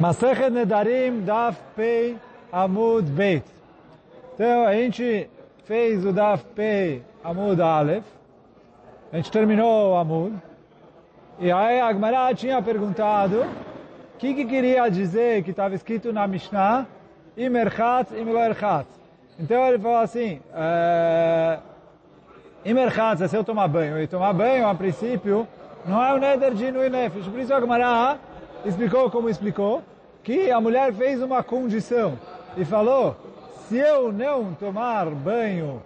Masechet Nedarim Daf Pei Amud Beit. Então a gente fez o Daf Pei Amud Aleph. A gente terminou o Amud. E aí a Agmará tinha perguntado o que, que queria dizer que estava escrito na Mishnah Imerchatz Imloerchatz. Então ele falou assim, é, Imerchatz é se eu tomar banho. E tomar banho, a princípio, não é o Neder de Nui Nefesh. Por isso a Agmará explicou como explicou, que a mulher fez uma condição e falou, se eu não tomar banho,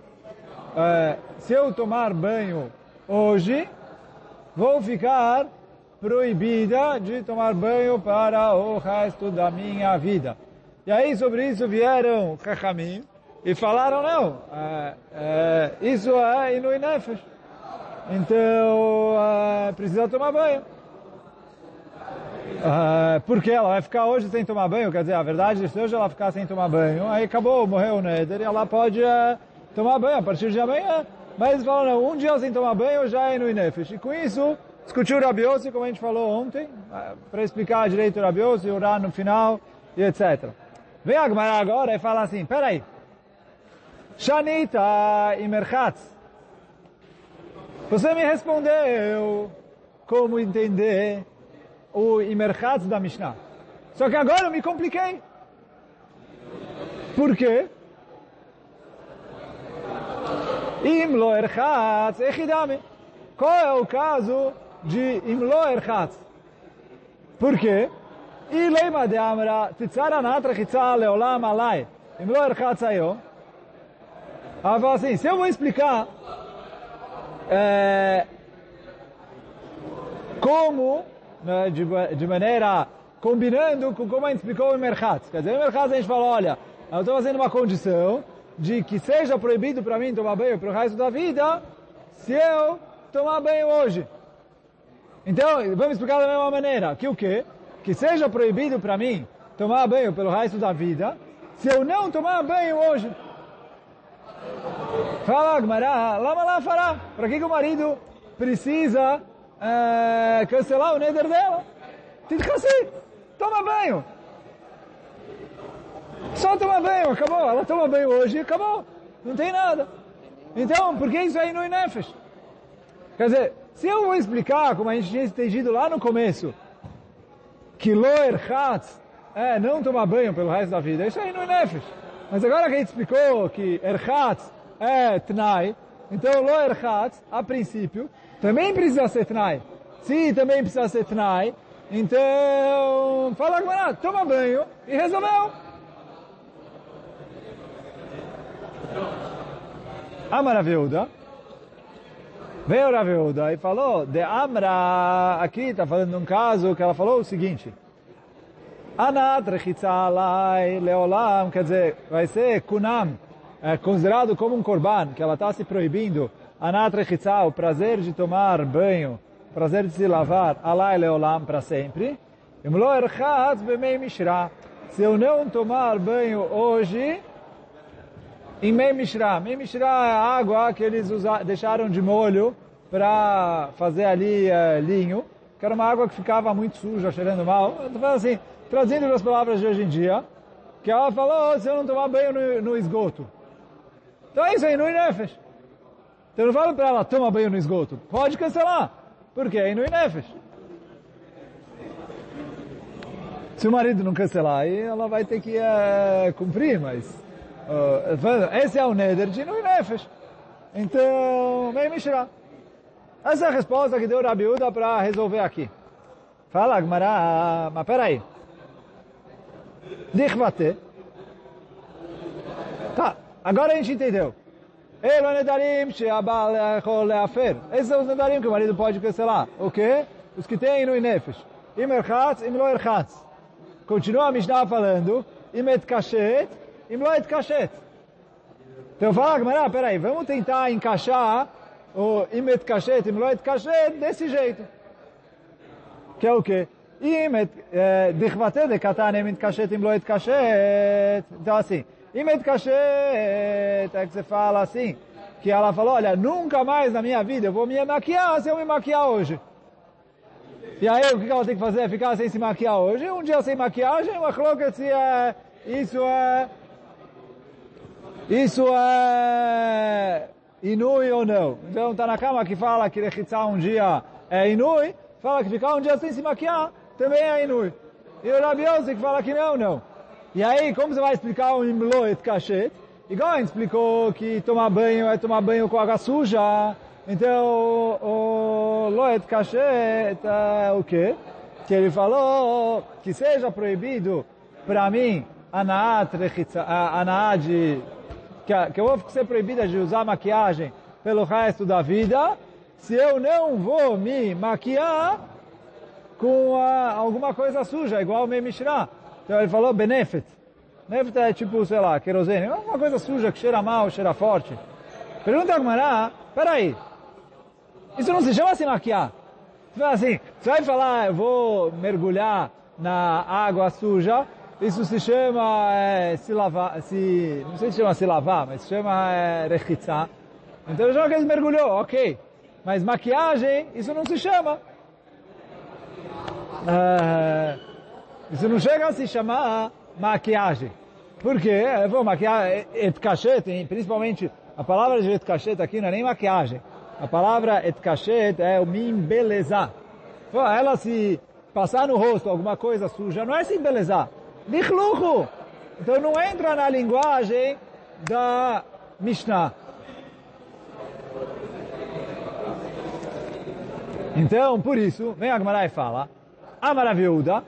é, se eu tomar banho hoje, vou ficar proibida de tomar banho para o resto da minha vida. E aí sobre isso vieram Chachamim e falaram, não, é, é, isso é Inui Nefesh. Então, é, precisa tomar banho. Uh, porque ela vai ficar hoje sem tomar banho, quer dizer, a verdade se hoje ela ficar sem tomar banho, aí acabou, morreu o Neder, e ela pode uh, tomar banho a partir de amanhã. Mas falam, não, um dia sem tomar banho já é no Inefesh. E com isso, discutiu o Rabiose, como a gente falou ontem, uh, para explicar direito o Rabiose, orar no final, e etc. Vem a agora e fala assim, peraí, Shanita Imerchatz, você me respondeu como entender o Imerchatz da Mishnah. Só que agora eu me compliquei. Por quê? Imlo Erchatz Echidame. Qual é o caso de Imlo Erchatz? Por quê? E leima de Amra, Titzara Natra Chitza Leolam Alai. Imlo Erchatz Ayo. Ela fala assim, se eu vou explicar é, como né, de, de, maneira combinando com como a gente explicou o Merchatz. Quer dizer, o Merchatz a gente fala, olha, eu estou fazendo uma condição de que seja proibido para mim tomar banho para o resto da vida se eu tomar banho hoje. Então, vamos explicar da mesma maneira, que o quê? Que seja proibido para mim tomar banho pelo resto da vida se eu não tomar banho hoje. Fala, Gmará, lama lá fará. Para que, que o marido precisa é, cancelar o neder dela. Titchassi, toma banho. Só toma banho, acabou. Ela toma banho hoje, acabou. Não tem nada. Então, por que isso aí no Inefesh? Quer dizer, se eu vou explicar, como a gente tinha entendido lá no começo, que Loer Hatz é não tomar banho pelo resto da vida, isso aí no Inefesh. Mas agora que a gente explicou que Erhatz é Tnai, então Loer Hatz, a princípio, também precisa ser Tnai. Se também precisa ser Tnai, então fala agora, toma banho e resolveu. Amara Veuda, veio Raveuda e falou, de Amra, aqui está falando um caso que ela falou o seguinte, Anat rechitzalai leolam, quer dizer, vai ser kunam, é considerado como um korban, que ela está se proibindo Anat Rechitzah, o prazer de tomar banho, o prazer de se lavar, Alai Leolam, para sempre. Imlo Erchatz Bemei Mishra. Se eu não tomar banho hoje, em Mei Mishra. Mei Mishra é a água que eles deixaram de molho para fazer ali uh, linho, que era uma água que ficava muito suja, cheirando mal. Então, assim, traduzindo as palavras de hoje em dia, que ela falou, oh, se eu não tomar banho no, no esgoto. Então é isso aí, no Inefesh. Então não fala para ela, toma banho no esgoto. Pode cancelar. Porque é no Inefesh. Se o marido não cancelar, aí ela vai ter que uh, cumprir, mas... Uh, esse é o Neder de no Inefesh. Então, vem Mishra. Essa é a resposta que deu o Rabiuda para resolver aqui. Fala, Gmará, mas peraí. Dichvate. Tá, agora a gente entendeu. Elo nedarim she'abal yachol le'afer. Esses são os nedarim que o marido pode cancelar. O quê? Os que tem no inefesh. Im erchatz, im lo erchatz. Continua a Mishnah falando. Im et kashet, im lo et kashet. Então fala, Gamara, peraí, vamos tentar encaixar o im et kashet, im lo et kashet desse jeito. Que é o quê? Im et, eh, dichvate de katan im et kashet, im lo et kashet. Então assim, e Medkashet, é que você fala assim, que ela falou, olha, nunca mais na minha vida eu vou me maquiar se eu me maquiar hoje. E aí o que ela tem que fazer? Ficar sem se maquiar hoje? Um dia sem maquiagem, uma coloca se é, isso é, isso é inui ou não. Então tá na cama que fala que rechitzar um dia é inui, fala que ficar um dia sem se maquiar também é inui. E o Rabi Yossi que fala que não, não. E aí, como você vai explicar o imlo et kashet? Igual a explicou que tomar banho é tomar banho com água suja. Então, o loet kashet é o quê? Que ele falou que seja proibido para mim anaat, anaat de que, eu vou ser proibida de usar maquiagem pelo resto da vida, se eu não vou me maquiar com uh, alguma coisa suja, igual o Mishra. Então ele falou benefit. Benefit é tipo, sei lá, querosene. Uma coisa suja que cheira mal, cheira forte. Pergunta a Gmará, peraí, isso não se chama se maquiar. Assim, você vai falar, eu vou mergulhar na água suja, isso se chama é, se lavar, se, não sei se chama se lavar, mas se chama é. Então já que ele mergulhou, ok. Mas maquiagem, isso não se chama. É, isso não chega a se chamar maquiagem. Por quê? Vou maquiar et cachet, principalmente a palavra de et cachet aqui não é nem maquiagem. A palavra et cachet é o me embelezar. Ela se passar no rosto alguma coisa suja, não é se embelezar. Lichluchu. Então não entra na linguagem da Mishnah. Então, por isso, vem a Gemara e fala, Amara viúda,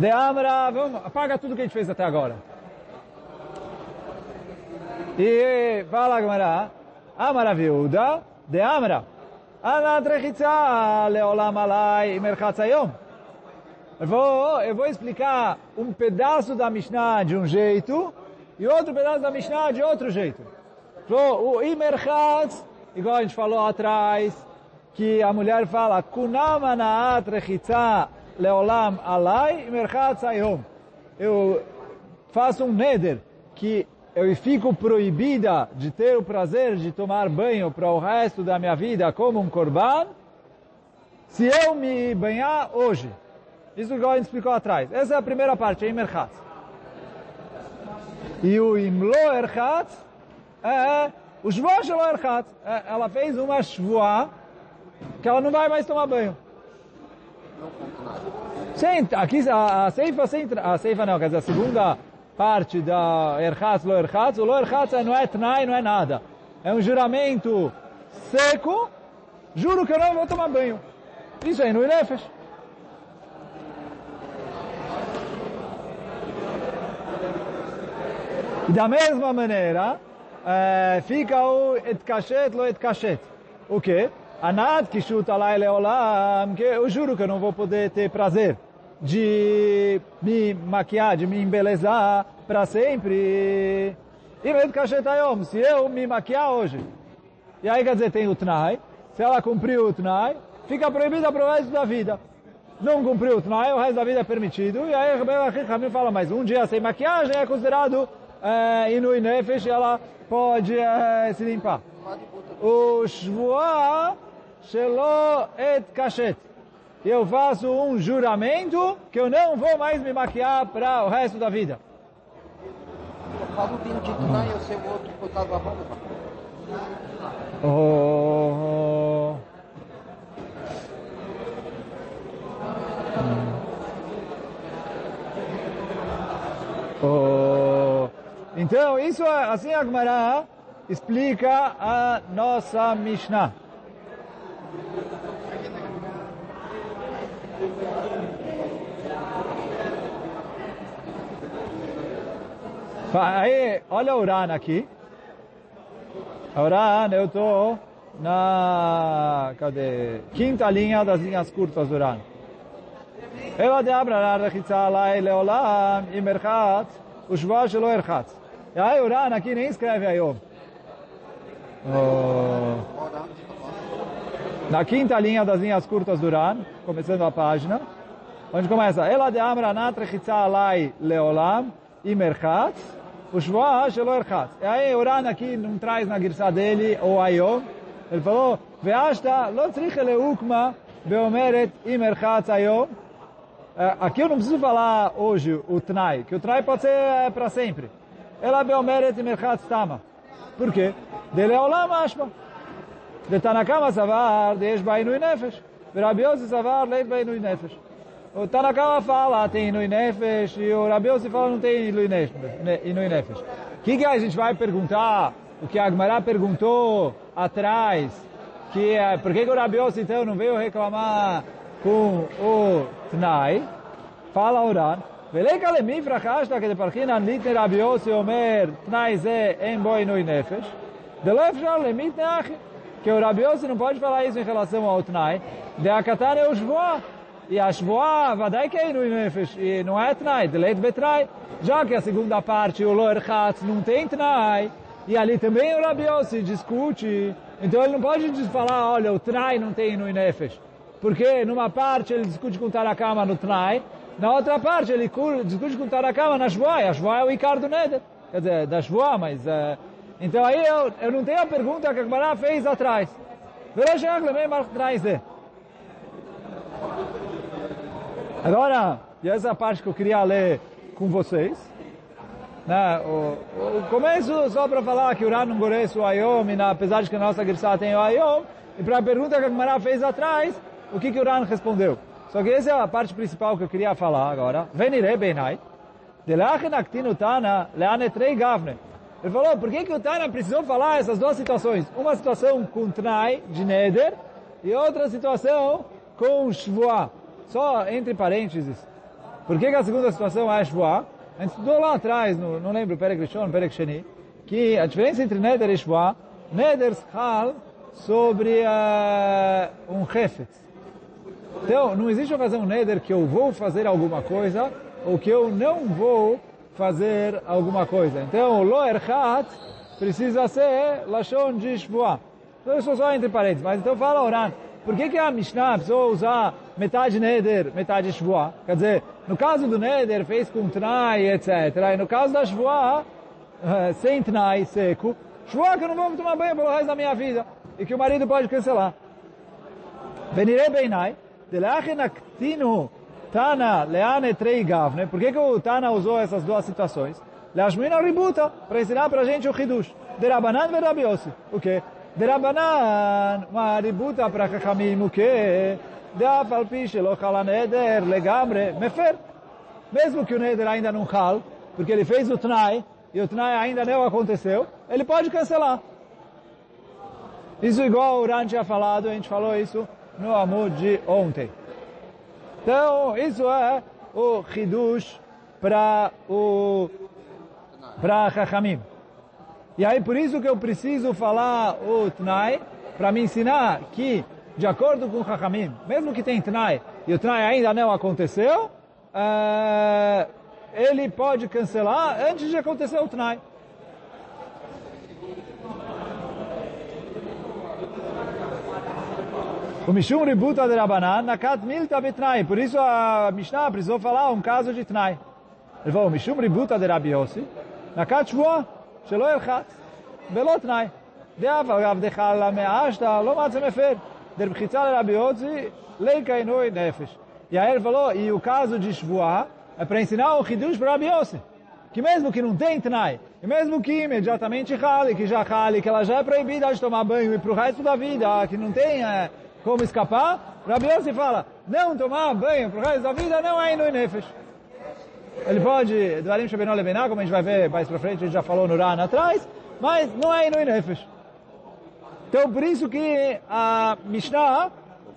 de Amara, vamos, apaga tudo que a gente fez até agora. E fala a Gemara, Amara viúda, de Amara, Ana trechitza leolam alai merchatzayom. Vou, eu vou explicar um pedaço da Mishnah de um jeito e outro pedaço da Mishnah de outro jeito. O Imerchatz, igual a gente falou atrás, que a mulher fala, Kunama na'at rechitza leolam alai Imerchatz ayom. Eu faço um neder que eu fico proibida de ter o prazer de tomar banho para o resto da minha vida como um korban, se eu me banhar hoje. Isso a gente explicou atrás. Essa é a primeira parte, é Imerchat. E o Imlo Erchat é o Shvoa Shelo Erchat. Ela fez uma Shvoa que ela não vai mais tomar banho. Sim, aqui a, a Seifa, a Seifa não, quer dizer, a segunda parte da Erchat, Lo Erchat, o Lo Erchat não é Tnai, não é nada. É um juramento seco, juro que eu não vou tomar banho. Isso aí no Nefesh. E da mesma maneira, é, fica o et kashet, lo et kashet. O quê? Anad kishut alai leolam, que eu juro que eu não vou poder ter prazer de me maquiar, de me embelezar para sempre. E et kashet ayom, se eu me maquiar hoje. E aí quer dizer, tem o tnai. Se ela cumpriu o tnai, fica proibida para o resto da vida. Não cumpriu o tnai, o resto da vida é permitido. E aí Rabbi fala, mas um dia sem maquiagem é considerado é, Inui Nefesh, ela pode é, se limpar. O Shvoa Shelo Et Kashet. Eu faço um juramento que eu não vou mais me maquiar para o resto da vida. Oh, oh. Então, isso assim a Gemara explica a nossa Mishnah. Aí, olha o Uran aqui. O Uran, eu estou na cadê? quinta linha das linhas curtas do Uran. Eu de Abra, rechitza alai leolam, imerchat, ushva shelo erchat. E aí o Uran aqui nem escreve Ayom. Oh. Na quinta linha das linhas curtas do Uran, começando a página, onde começa, Ela de Amra nat rechitza alai leolam, imerchat, ushva shelo erchat. E aí o Uran aqui não traz na girsa dele o Ayom, ele falou, Veashta lo tzrich leukma beomeret imerchatz ayom. É, aqui eu não preciso falar hoje o Tnai, que o Tnai pode ser para sempre. Ela beomeret imerchatz tama. Por quê? Dele é olam ashma. De Tanakama savar, de Eshba inui nefesh. Rabi Yossi savar, leit ba inui nefesh. O Tanakama fala, tem Inui Nefesh, e o Rabiose fala, não tem Inui Nefesh. Né, o que, que a gente vai perguntar? O que a Agmará perguntou atrás, que é, por que, que o Rabiose então não veio reclamar com o Tnai? Fala orar. Velei kalemi frakashta que de parkinan litne Rabiose omer Tnai ze em boi Inui Nefesh. De lo efshar a neachi. Que o Rabiose não pode falar isso em relação ao Tnai. De akatane o Shvoah. E a Shvoah, vadai é Inui Nefesh, e não é Tnai, de Leit Betrai. Já que a segunda parte, o Loer Chatz, não tem Tnai, e ali também o Rabi Yossi discute, então ele não pode falar, olha, o Tnai não tem Inui Nefesh. Porque numa parte ele discute com Tarakama no Tnai, na outra parte ele discute com Tarakama na Shvoah, e a Shvoah é o Icar do Neder. Quer dizer, da Shvoah, mas... Uh, então aí eu, eu não tenho a pergunta que a Gemara fez atrás. Agora, e essa é a parte que eu queria ler com vocês. Né? O, o começo só para falar que o Ran não conhece o Ayom, e na, apesar de que a nossa Girsá tem o Ayom, e para a pergunta que a Gemara fez atrás, o que, que o Ran respondeu. Só que essa é a parte principal que eu queria falar agora. Venire benai, de lachen aktinu tana leanetrei gavne. Ele falou, por que, que o Tana precisou falar essas duas situações? Uma situação com Tnai, de Neder, e outra situação com Shvoah. Só entre parênteses. Por que, que a segunda situação é Shvoah? A gente estudou lá atrás, no, não lembro, Perek Rishon, Perek Sheni, que a diferença entre Neder e Shvoah, Neder schal sobre uh, um Hefetz. Então, não existe um Neder que eu vou fazer alguma coisa, ou que eu não vou fazer alguma coisa. Então, o loer hat precisa ser lashon de shvuah. Então, isso só entre parênteses. Mas então fala Oran, por que, que a Mishnah precisou usar metade neder, metade shvuah? Quer dizer, no caso do neder fez com tnai, etc. E no caso da shvuah, eh, sem tnai, seco, shvuah que eu não vou tomar banho pelo resto da minha vida. E que o marido pode cancelar. Venire beinai, delachin aktinu Tana, Leane, Trei Gavne. Por que, que o Tana usou essas duas situações? Leashmina Ributa, para ensinar para a gente o Hidush. Derabanan e Rabiosi. O quê? Derabanan, uma Ributa para Chachamim, o quê? Mesmo que o Neder ainda não hal, porque ele fez o Tnai, e o Tnai ainda não aconteceu, ele pode cancelar. Isso igual o Ran tinha falado, a gente falou isso no amor de ontem. Então, isso é o Hidush para o para Chachamim. E aí, por isso que eu preciso falar o Tnai, para me ensinar que, de acordo com o Chachamim, mesmo que tem Tnai, e o Tnai ainda não aconteceu, é, ele pode cancelar antes de acontecer o Tnai. O Mishum Ributa de Rabanan, Nakat Milta Betnai. Por isso a Mishnah precisou falar um caso de Tnai. Ele falou, Mishum Ributa de Rabi Yossi, Nakat Shvoa, Shelo Elchat, Belo Tnai. דאף אגב דחלה מאשתא לא מצא מפר. der Rabiotzi, Leika Inui Nefesh. E aí ele falou, e o caso de Shvuah é para ensinar o Hidush para Rabiotzi. Que mesmo que não tem Tnai, e mesmo que imediatamente rale, que já rale, que ela já é proibida de tomar banho e para o resto da vida, que não tem é, como escapar, Rabiotzi fala, não tomar banho para o resto da vida não é Inui Nefesh. Ele pode, do Arim Shabenol Levená, como a gente vai ver mais para frente, a gente já falou no Rana atrás, mas não é Inui Nefesh. Então, por isso que a Mishnah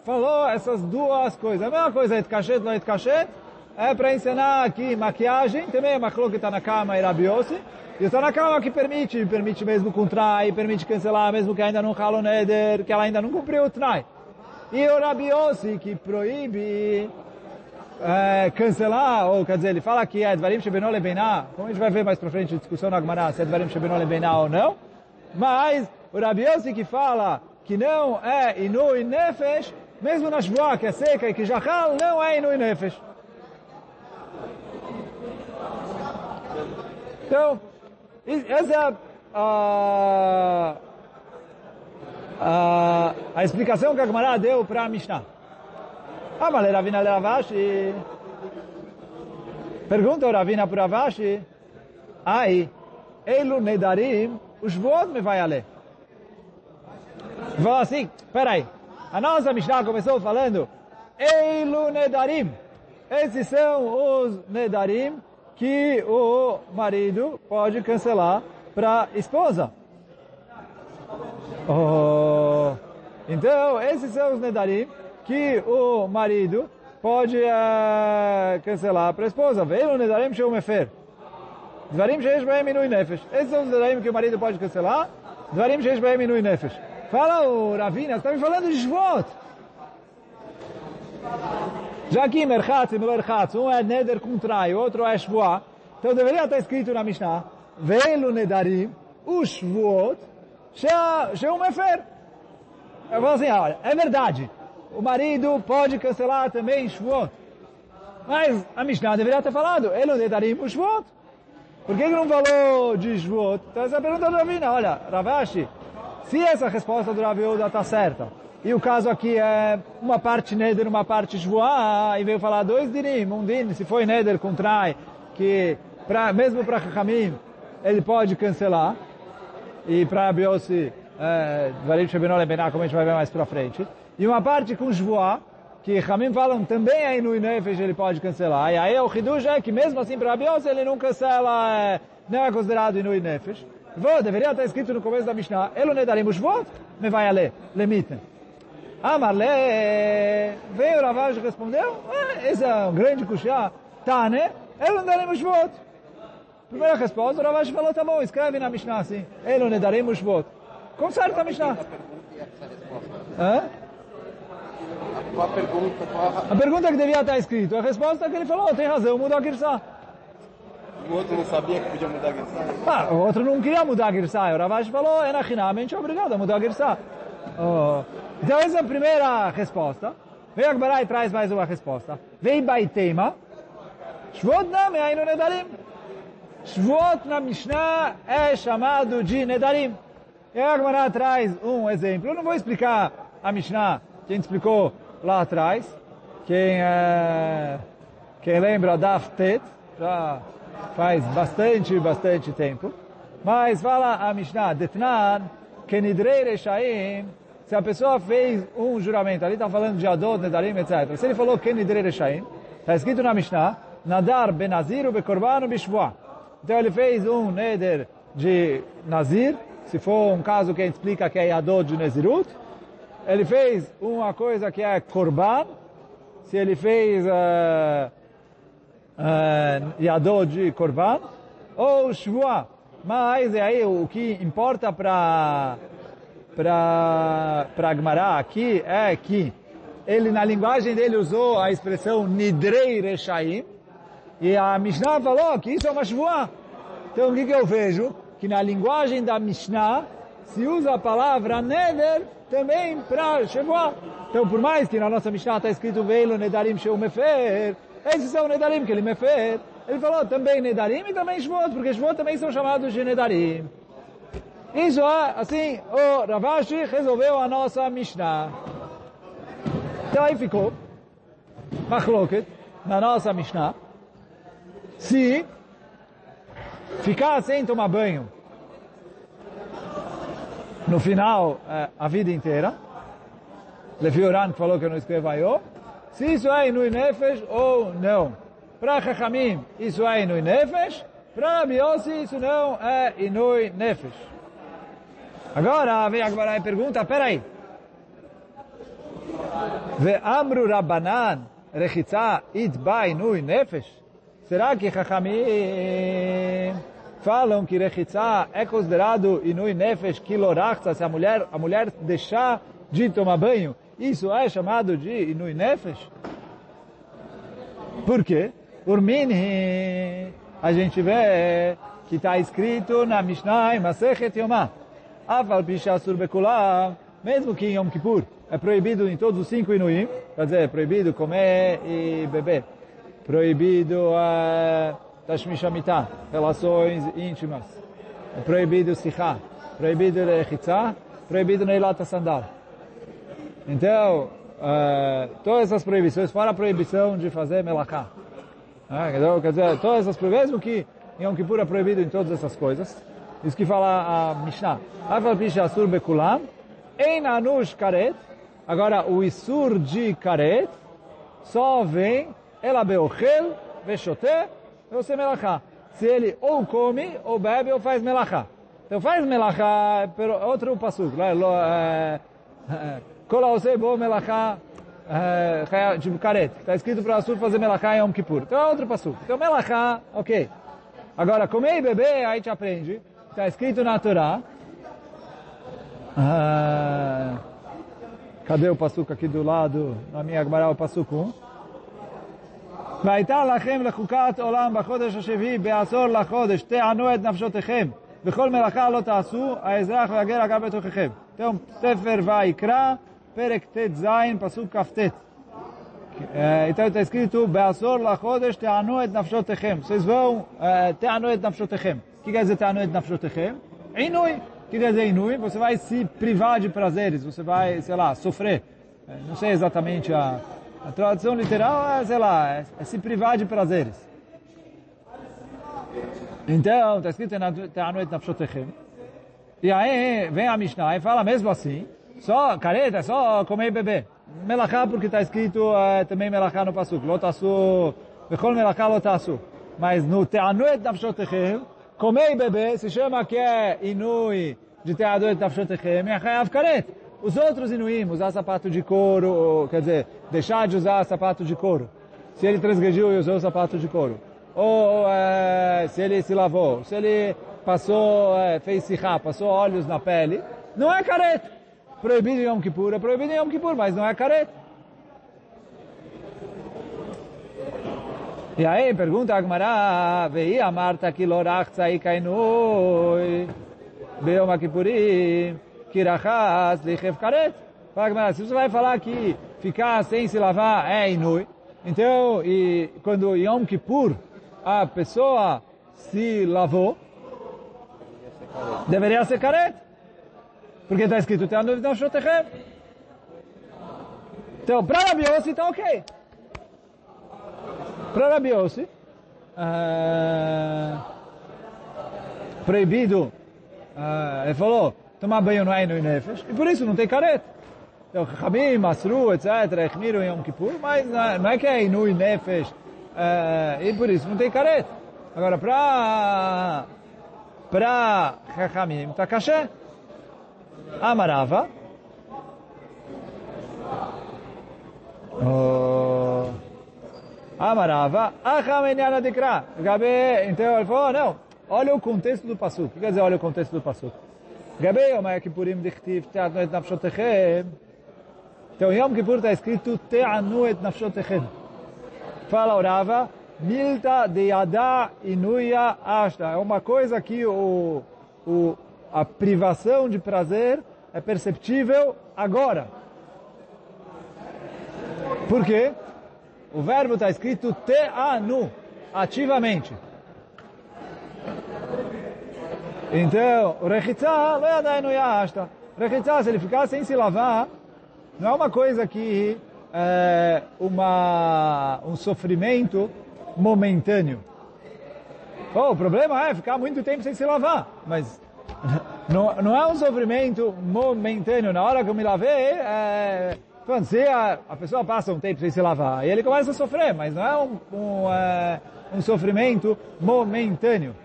falou essas duas coisas. A mesma coisa, et kashet, não et kashet, é para ensinar aqui maquiagem, também é está na cama e Rabi Yossi, e está na cama que permite, permite mesmo com trai, permite cancelar, mesmo que ainda não ralo neder, que ela ainda não cumpriu o trai. E o Rabi Yossi, que proíbe é, cancelar, ou quer dizer, ele fala que é Dvarim Shebenol Lebená, como a gente vai ver mais pra frente, a discussão na Gemara, se é Dvarim Shebenol Lebená ou não, mas o Rabi Yossi que fala que não é Inu e Nefesh, mesmo na Shvoah, que é seca e que Jachal, não é Inu e Nefesh. Então, essa é a a, a explicação que a Gemara deu para a Mishnah. Ah, mas Ravina Ravashi. Pergunta o Ravina para Ravashi. Aí, Eilu Nedarim, os voos me vai a ler. Vou assim, peraí. A nossa Mishnah começou falando Eilu Nedarim. Esses são os Nedarim que o marido pode cancelar para a esposa. Oh, então, esses são os Nedarim que o marido pode uh, cancelar para a esposa. O Nedarim Sheu Mefer. Dvarim Sheish Nefesh. Esses são os Nedarim que o marido pode cancelar. Dvarim Sheish Baem Inui Nefesh. Fala o Ravina, está me falando de Shvot. Já aqui, Merchatz e Merchatz, um é Neder com trai, outro é Shvoah. Então deveria estar escrito na Mishnah, Veilu Nedarim, o Shvuot, Sheu Mefer. Eu falo assim, olha, é verdade, o marido pode cancelar também Shvuot. Mas a Mishnah deveria ter falado, Elu Nedarim, o Shvuot. Por que, que não falou de Shvuot? Então essa é a pergunta do Ravina, olha, Ravashi, se essa resposta do Rav Yehuda está certa, e o caso aqui é uma parte Neder, uma parte Shvuah, e veio falar dois dirim, um din, se foi Neder com trai, que pra, mesmo para Chachamim, ele pode cancelar, e para Biossi, Dvarim Shebenol Lebená, como a gente vai ver mais para frente, e uma parte com Shvuah, que Chamim falam também aí no Inefesh ele pode cancelar, e aí o Hidush é que mesmo assim para Biossi ele não cancela, é, não é considerado Inui Nefesh, Vou, deveria estar escrito no começo da Mishnah, Elo Nedarim Ushvot, me vai a ler, lemite. Amarle, veio Ravash e respondeu, ah, esse é um grande kushá, né? Elo Nedarim Ushvot. Primeira resposta, o Ravash falou, tá bom, escreve na Mishnah assim, Elo Nedarim Ushvot. Conserta a Mishnah. Hã? Qual a pergunta? Qual a... A pergunta que devia estar escrito, a resposta que ele falou, tem razão, mudou a Girsá. O outro não sabia que podia mudar a Girsá. Ah, o outro não queria mudar a Girsá. O Ravash falou, é na Hinam, a gente é obrigado a mudar a Girsá. Oh. Então essa é a primeira resposta. Vem Agbará e traz mais uma resposta. Vem Baitema. Shvot Name Ainu Nedarim. Shvot na Mishnah é chamado de Nedarim. E a Agbará traz um exemplo. Eu não vou explicar a Mishnah que a gente explicou lá atrás. Quem, é, quem lembra Daf Tet, já faz bastante, bastante tempo. Mas fala a Mishnah, Detnan, Kenidrei Reshaim, se a pessoa fez um juramento, ali está falando de Adot, Nedarim, etc. Se ele falou Kenidrei Reshaim, está escrito na Mishnah, Nadar Benaziru Bekorbanu Bishvoah. Então ele fez um Neder de Nazir, se for um caso que a gente explica que é Adot de Nezirut. Ele fez uma coisa que é Korban, se ele fez... Uh, uh, Yadod de Korban, ou Shvuah. Mas aí o que importa para para para Gmará aqui é que ele na linguagem dele usou a expressão Nidrei Reshaim e a Mishnah falou que isso é uma Shvuah. Então o que, que eu vejo? Que na linguagem da Mishnah se usa a palavra Neder também para Shvuah. Então por mais que na nossa Mishnah está escrito Veilo Nedarim Sheu Mefer, esses são Nedarim que ele me fez. Ele falou também Nedarim e também Shvot, porque Shvot também são chamados de Nedarim. Isso é, assim, o Ravashi resolveu a nossa Mishnah. Então aí ficou, Machloket, na nossa Mishnah, se ficar sem tomar banho no final, a vida inteira, Levi Oran que falou que eu não escrevo Ayô, se isso é Inui Nefesh ou não. Para Chachamim, isso é Inui Nefesh. Para Rabi Yossi, isso não é Inui Nefesh. Agora, vem agora e pergunta, peraí. Ve Amru Rabbanan, Rechitza, Itba Inui Nefesh? Será que Chachamim falam que Rechitza é considerado Inui Nefesh, Kilorachza, se a mulher, a mulher deixar de tomar banho? Isso é chamado de Inui Nefesh? Por quê? Por Minhi, a gente vê que está escrito na Mishnah, Masechet Yomah. Afal Pishasur Bekulah, mesmo que em Yom Kippur é proibido em todos os cinco Inuim, quer dizer, é proibido comer e beber, proibido uh, Tashmish Amitah, relações íntimas, é proibido Sichá, proibido Rechitzah, proibido Neilat Sandal. Então, eh, todas essas proibições, fora a proibição de fazer melachá. Ah, quer- quer dizer, todas essas proibições, mesmo que em Yom Kippur é proibido em todas essas coisas, isso que fala a Mishnah. Afal pi she'asur bekulam, ein anush karet, agora o isur de karet, só vem ela beochel, veshoté, você melachá. Se ele ou come, ou bebe, ou faz melachá. Então faz melachá, pero outro pasuk, lá, lo, é, é, Kol haoseh bo melachá, é, chaya- tipo karet, está escrito para Assur fazer melachá em Yom Kippur. Então é outro pasuk. Então melachá, ok. Agora, comer e beber, aí te aprende. Está escrito na Torá. Ah, cadê o pasuk aqui do lado? Na minha Gemara, o pasuk 1. והייתה לכם לחוקת עולם בחודש השביעי בעשור לחודש, תענו את נפשותיכם, וכל מלאכה לא תעשו, האזרח והגר אגב בתוככם. Então, ספר ויקרא, Perek Tet Zain, Pasuk Kaftet. Então está escrito, Be'asor lachodesh te'anu et nafshotechem. Vocês vão te'anu et nafshotechem. O que quer dizer te'anu et nafshotechem? Inui. O que quer dizer inui? Você vai se privar de prazeres, você vai, sei lá, sofrer. Não sei exatamente a, a tradução literal, é, sei lá, é, é se privar de prazeres. Então, está escrito te'anu et nafshotechem. E aí vem a Mishnah e fala mesmo assim, só careta, só comer e beber. Melachá porque está escrito eh, também melachá no pasuk, lo tasu, vechol melachá lo tasu. Mas no te'anu et nafshotechem, comer e beber se chama que é inui de te'anu et nafshotechem, é chayav karet. Os outros inuim, usar sapato de couro, ou, quer dizer, deixar de usar sapato de couro. Se ele transgrediu e usou sapato de couro. Ou eh, se ele se lavou, se ele passou, eh, fez sirá, passou óleos na pele, não é careta. Proibido em Yom Kippur, é proibido em Yom Kippur, mas não é careta. E aí pergunta Agmará, vei a Marta que lorach tzai kainui, beom Kippurim, kirachas lichev karet. Fala Agmará, se você vai falar que ficar sem se lavar é inui, então, e quando Yom Kippur a pessoa se lavou, deveria ser careta. Porque está escrito, tem a dúvida. Então, para Rabi Yossi, está ok. Para Rabi Yossi, ah, proibido, ah, ele falou, tomar banho no Eino e Nefesh, e por isso não tem careta. Então, Chamim, Masru, etc., Echmiru em Yom Kippur, mas não é, que é Inu e Nefesh, ah, e por isso não tem careta. Agora, para para Chachamim, está caché. Amarava. Oh. Amarava. Achamenyana dikra. Gabe, então ele falou, não, olha o contexto do que quer dizer olha o contexto do passo? Gabe, Yom Kippurim dichtiv, te'anu et nafshotechem. Então, Yom Kippur está escrito, te'anu et nafshotechem. Fala orava, milta de yada inuya ashta. É uma coisa que o, o, a privação de prazer é perceptível agora. Por quê? O verbo está escrito te'anu, ativamente. Então, o rechitzá, lo yada inuya ashta. Rechitzá, se ele ficar sem se lavar, não é uma coisa que é uma, um sofrimento momentâneo. Oh, o problema é ficar muito tempo sem se lavar, mas não, não é um sofrimento momentâneo. Na hora que eu me lavei, é, se a, a, pessoa passa um tempo sem se lavar e ele começa a sofrer, mas não é um, um, é, um sofrimento momentâneo.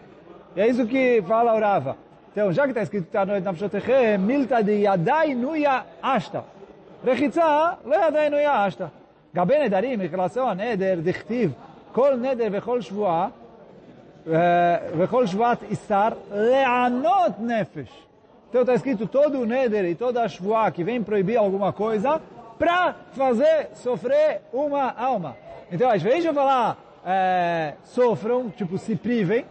E é isso que fala Urava. Então, já que está escrito tá à noite na Pshotechê, milta de yadai nuya ashta. Rechitza, le yadai nuya ashta. Gabe em relação a neder, dichtiv, kol neder vechol shvuah, então está escrito todo o Neder e toda a Shvuá que vem proibir alguma coisa para fazer sofrer uma alma. Então às vezes eu falar é, sofram, tipo se privem,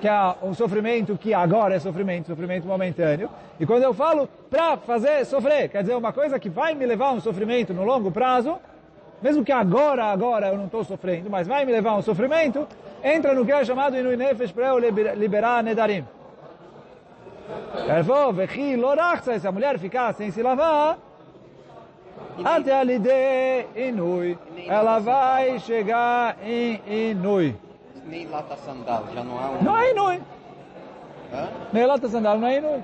que é um sofrimento que agora é sofrimento, sofrimento momentâneo. E quando eu falo para fazer sofrer, quer dizer uma coisa que vai me levar a um sofrimento no longo prazo, mesmo que agora, agora eu não estou sofrendo, mas vai me levar a um sofrimento, entra no que é chamado Inui Nefesh para eu liberar Nedarim. Se a mulher ficar sem se lavar, Até ali de Inui, ela vai chegar em Inui. Nem lata sandal, já não há um... Não é Inui. Hã? Nem lata sandal, não é Inui.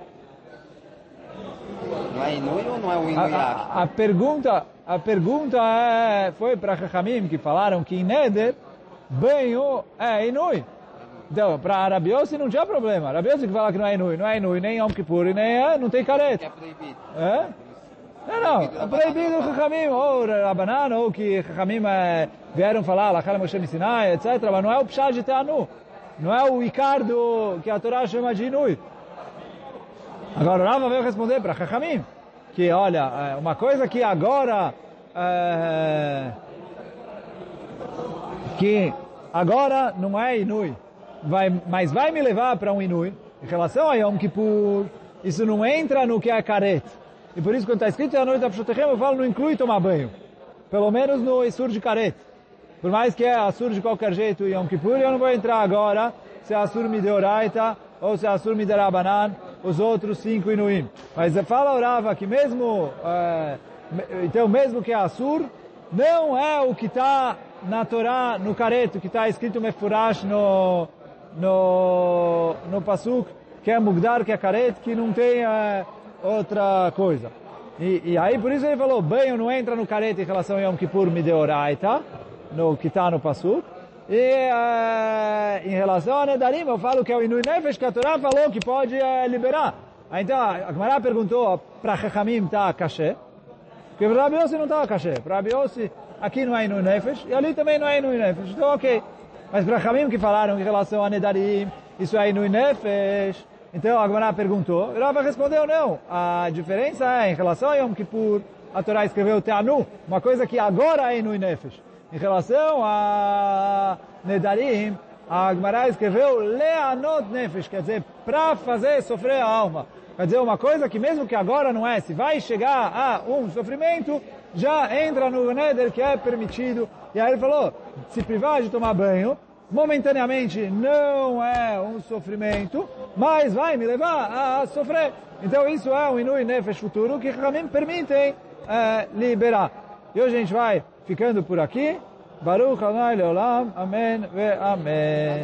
Não é Inui ou não é o A, Inuiash? a, a pergunta, a pergunta é, foi para Chachamim que falaram que Neder, banho é Inui. Então, para Rabiossi não tinha problema. Rabiossi que fala que não é Inui, não é Inui, nem Yom Kippur, nem é, não tem careta. é proibido. É? Não, não, é proibido o Chachamim, ou Rabanan, ou que Chachamim é, vieram falar, Lachal Moshe Sinai, etc. Mas não é o Pshad de Teanu. Não é o Icardo que a Torá chama de Inui. Agora o Rava veio responder para Chachamim, que olha, é, uma coisa que agora, é, que agora não é Inui, vai, mas vai me levar para um Inui, em relação a Yom Kippur, isso não entra no que é caret. E por isso quando está escrito a noite da Pshotechem, eu falo não inclui tomar banho. Pelo menos no Isur de caret. Por mais que é Assur de qualquer jeito Yom Kippur, eu não vou entrar agora se é Assur Mideoraita ou se é Assur Miderabanan, os outros cinco Inuim. Mas fala Orava que mesmo, é, então mesmo que é Assur, não é o que está na Torá, no careto, que está escrito Mefurash no, no, no Pasuk, que é Mugdar, que é caret, que não tem é, outra coisa. E, e aí por isso ele falou, banho não entra no careta em relação a Yom Kippur Mideoraita, no que está no Pasuk. E eh, em relação a Nedarim, eu falo que é o Inui Nefesh, que a Torá falou que pode eh, liberar. Aí, então, a Gemara perguntou para Chachamim está caché, porque para Rabi Yossi não estava caché. Para Rabi Yossi, aqui não é Inui Nefesh, e ali também não é Inui Nefesh. Então, ok. Mas para Chachamim que falaram em relação a Nedarim, isso é Inui Nefesh, então a Gemara perguntou, e Rava respondeu não. A diferença é, em relação a Yom Kippur, a Torá escreveu Teanu, uma coisa que agora é Inui Nefesh. Em relação a Nedarim, a Gemara escreveu Leanot Nefesh, quer dizer, para fazer sofrer a alma. Quer dizer, uma coisa que mesmo que agora não é, se vai chegar a um sofrimento, já entra no Neder que é permitido. E aí ele falou, se privar de tomar banho, momentaneamente não é um sofrimento, mas vai me levar a sofrer. Então isso é um Inui Nefesh futuro que Ramim permitem eh, liberar. E hoje a gente vai ficando por aqui. Baruch Adonai Leolam. Amém ve Amém.